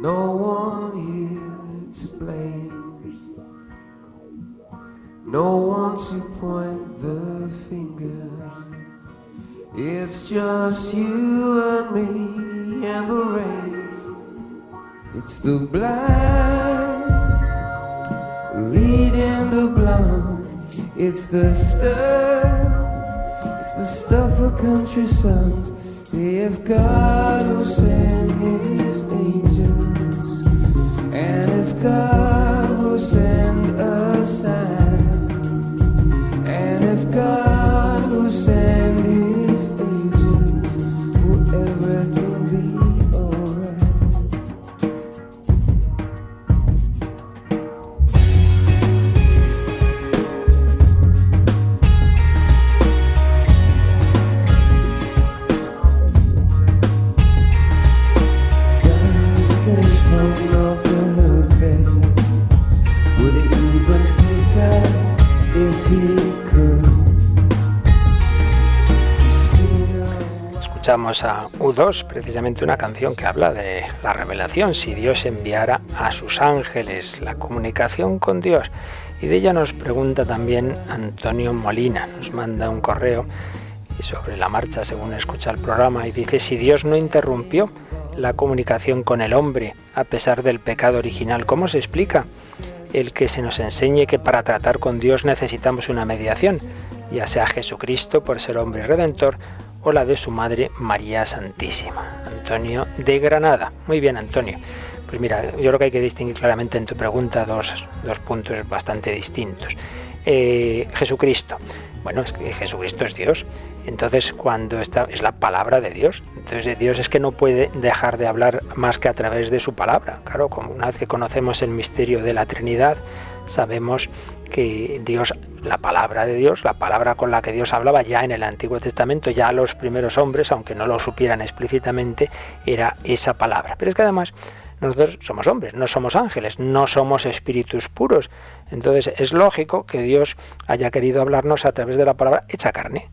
No one here to blame. No one to point the finger. It's just you and me and the rain. It's the blind leading the blind. It's the stuff. It's the stuff of country songs. If God will send if God escuchamos a U2, precisamente una canción que habla de la revelación, si Dios enviara a sus ángeles, la comunicación con Dios. Y de ella nos pregunta también Antonio Molina, nos manda un correo sobre la marcha según escucha el programa y dice, si Dios no interrumpió la comunicación con el hombre a pesar del pecado original, ¿cómo se explica? El que se nos enseñe que para tratar con Dios necesitamos una mediación, ya sea Jesucristo por ser hombre redentor o la de su madre María Santísima. Antonio de Granada. Muy bien, Antonio. Pues mira, yo creo que hay que distinguir claramente en tu pregunta dos, puntos bastante distintos. Eh, Jesucristo. Bueno, es que Jesucristo es Dios. Entonces, cuando está, es la palabra de Dios. Entonces, Dios es que no puede dejar de hablar más que a través de su palabra. Claro, como una vez que conocemos el misterio de la Trinidad, sabemos que Dios, la palabra de Dios, la palabra con la que Dios hablaba ya en el Antiguo Testamento, ya los primeros hombres, aunque no lo supieran explícitamente, era esa palabra. Pero es que además nosotros somos hombres, no somos ángeles, no somos espíritus puros. Entonces es lógico que Dios haya querido hablarnos a través de la palabra hecha carne.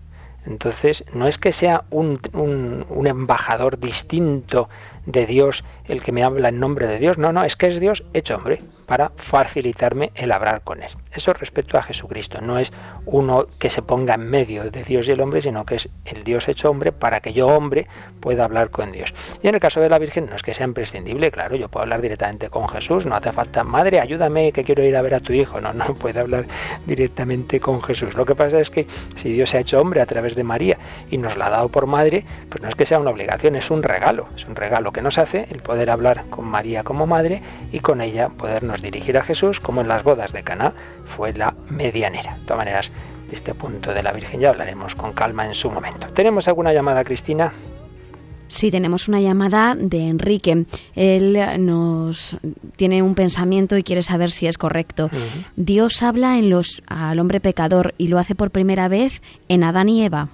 Entonces, no es que sea un, un, un, embajador distinto de Dios el que me habla en nombre de Dios, no, no, es que es Dios hecho hombre para facilitarme el hablar con Él. Eso respecto a Jesucristo, no es uno que se ponga en medio de Dios y el hombre, sino que es el Dios hecho hombre para que yo, hombre, pueda hablar con Dios. Y en el caso de la Virgen, no es que sea imprescindible, claro, yo puedo hablar directamente con Jesús, no hace falta, madre, ayúdame que quiero ir a ver a tu hijo, no, no puede hablar directamente con Jesús. Lo que pasa es que si Dios se ha hecho hombre a través de María y nos la ha dado por madre, pues no es que sea una obligación, es un regalo, es un regalo que nos hace el poder hablar con María como madre y con ella podernos dirigir a Jesús, como en las bodas de Caná fue la medianera. De todas maneras, de este punto de la Virgen ya hablaremos con calma en su momento. ¿Tenemos alguna llamada, Cristina? Sí, tenemos una llamada de Enrique. Él nos tiene un pensamiento y quiere saber si es correcto. Dios habla en los, al hombre pecador y lo hace por primera vez en Adán y Eva.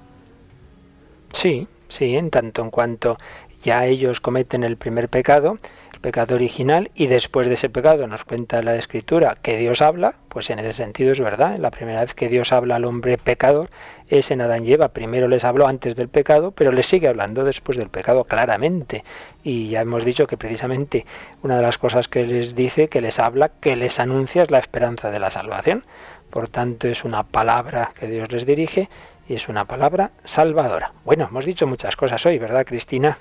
Sí, sí, en tanto en cuanto ya ellos cometen el primer pecado, pecado original y después de ese pecado nos cuenta la escritura que Dios habla, pues en ese sentido es verdad. La primera vez que Dios habla al hombre pecador es en Adán y. Primero les habló antes del pecado, pero les sigue hablando después del pecado claramente. Y ya hemos dicho que precisamente una de las cosas que les dice, que les habla, que les anuncia es la esperanza de la salvación. Por tanto, es una palabra que Dios les dirige y es una palabra salvadora. Bueno, hemos dicho muchas cosas hoy, ¿verdad, Cristina?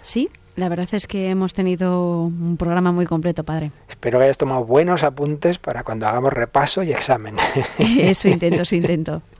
Sí, la verdad es que hemos tenido un programa muy completo, padre. Espero que hayas tomado buenos apuntes para cuando hagamos repaso y examen. eso intento, eso intento.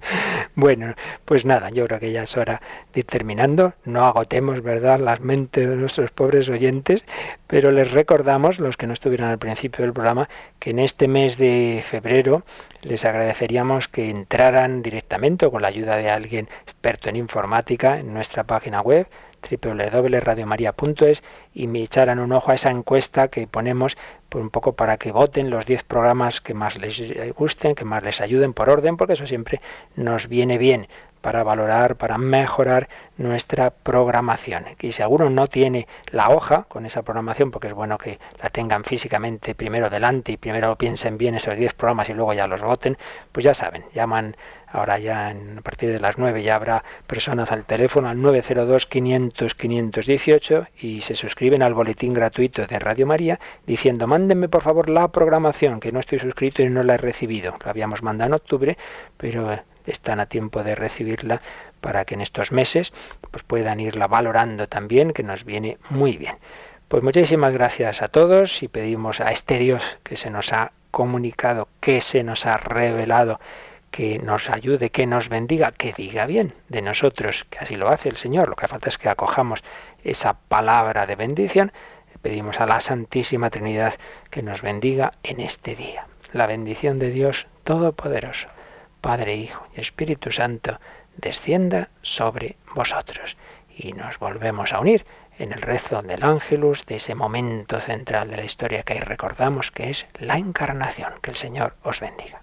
Bueno, pues nada, yo creo que ya es hora de ir terminando. No agotemos, ¿verdad?, las mentes de nuestros pobres oyentes, pero les recordamos, los que no estuvieron al principio del programa, que en este mes de febrero les agradeceríamos que entraran directamente o con la ayuda de alguien experto en informática en nuestra página web www.radiomaria.es y me echaran un ojo a esa encuesta que ponemos por un poco para que voten los 10 programas que más les gusten, que más les ayuden por orden, porque eso siempre nos viene bien para valorar, para mejorar nuestra programación. Y si alguno no tiene la hoja con esa programación, porque es bueno que la tengan físicamente primero delante y primero piensen bien esos 10 programas y luego ya los voten, pues ya saben, llaman Ahora ya a partir de las 9 ya habrá personas al teléfono al 902-500-518 y se suscriben al boletín gratuito de Radio María diciendo mándenme por favor la programación que no estoy suscrito y no la he recibido. La habíamos mandado en octubre, pero están a tiempo de recibirla para que en estos meses pues puedan irla valorando también, que nos viene muy bien. Pues muchísimas gracias a todos y pedimos a este Dios que se nos ha comunicado, que se nos ha revelado que nos ayude, que nos bendiga, que diga bien de nosotros, que así lo hace el Señor. Lo que falta es que acojamos esa palabra de bendición. Pedimos a la Santísima Trinidad que nos bendiga en este día. La bendición de Dios Todopoderoso, Padre, Hijo y Espíritu Santo, descienda sobre vosotros. Y nos volvemos a unir en el rezo del ángelus, de ese momento central de la historia que ahí recordamos, que es la encarnación. Que el Señor os bendiga.